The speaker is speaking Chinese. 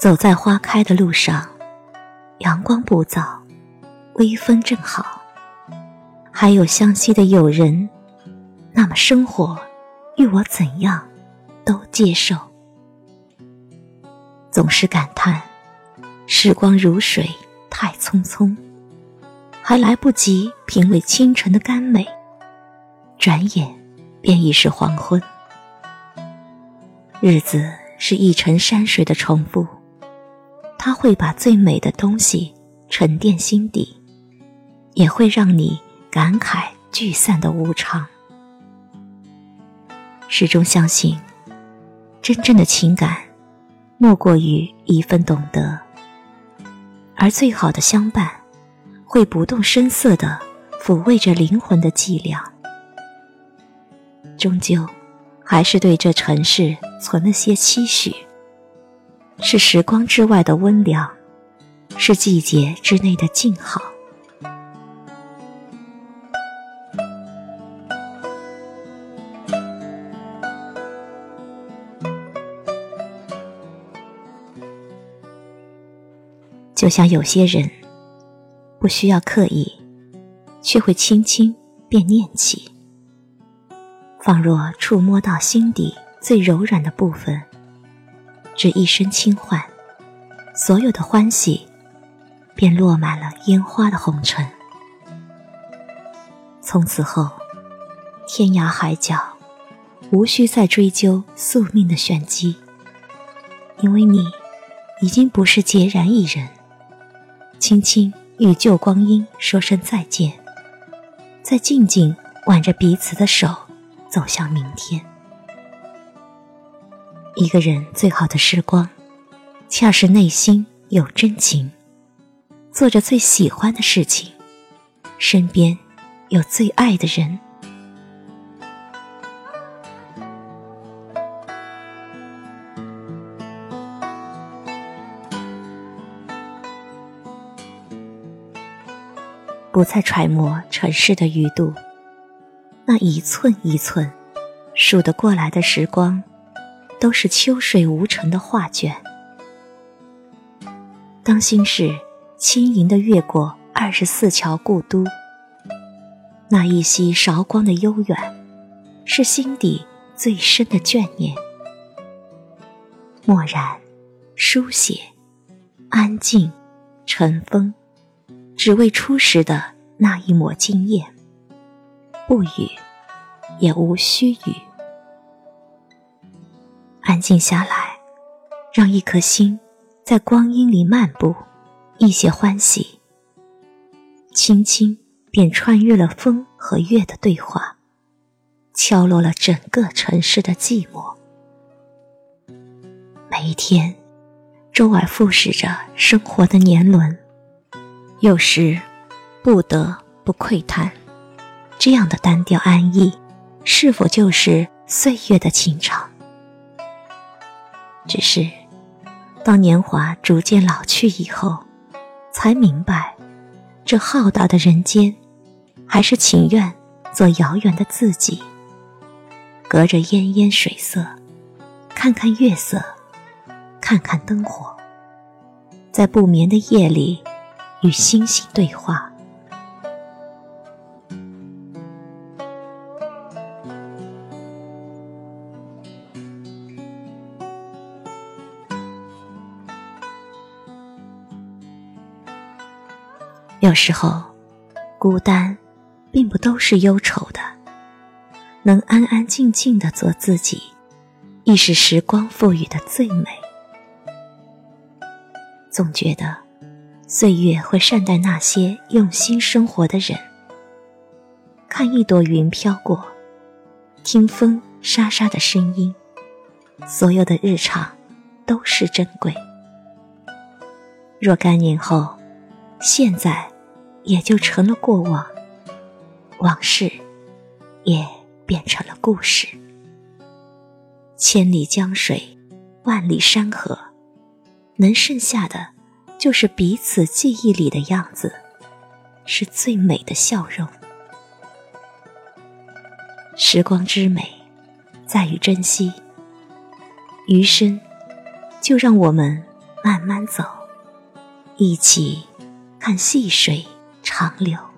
走在花开的路上，阳光不燥，微风正好，还有湘西的友人，那么生活与我怎样都接受。总是感叹时光如水，太匆匆，还来不及品味清晨的甘美，转眼便已是黄昏。日子是一程山水的重复，它会把最美的东西沉淀心底，也会让你感慨聚散的无常。始终相信，真正的情感，莫过于一份懂得，而最好的相伴，会不动声色地抚慰着灵魂的寂寥，终究。还是对这尘世存了些期许，是时光之外的温凉，是季节之内的静好。就像有些人，不需要刻意，却会轻轻便念起。仿若触摸到心底最柔软的部分，这一声轻唤，所有的欢喜便落满了烟花的红尘。从此后，天涯海角，无需再追究宿命的玄机，因为你已经不是孑然一人，轻轻与旧光阴说声再见，再静静挽着彼此的手。走向明天。一个人最好的时光，恰是内心有真情，做着最喜欢的事情，身边有最爱的人。不再揣摩尘世的余度。那一寸一寸数得过来的时光，都是秋水无尘的画卷。当心事轻盈的越过二十四桥故都，那一袭韶光的悠远，是心底最深的眷念。默然，书写，安静，尘封，只为初时的那一抹惊艳。不语，也无需语。安静下来，让一颗心在光阴里漫步，一些欢喜，轻轻便穿越了风和月的对话，敲落了整个城市的寂寞。每一天，周而复始着生活的年轮，有时不得不喟叹。这样的单调安逸，是否就是岁月的情长？只是，当年华逐渐老去以后，才明白，这浩大的人间，还是情愿做遥远的自己，隔着烟烟水色，看看月色，看看灯火，在不眠的夜里，与星星对话。有时候，孤单，并不都是忧愁的。能安安静静的做自己，亦是时光赋予的最美。总觉得，岁月会善待那些用心生活的人。看一朵云飘过，听风沙沙的声音，所有的日常，都是珍贵。若干年后。现在，也就成了过往，往事也变成了故事。千里江水，万里山河，能剩下的，就是彼此记忆里的样子，是最美的笑容。时光之美，在于珍惜。余生，就让我们慢慢走，一起看细水长流。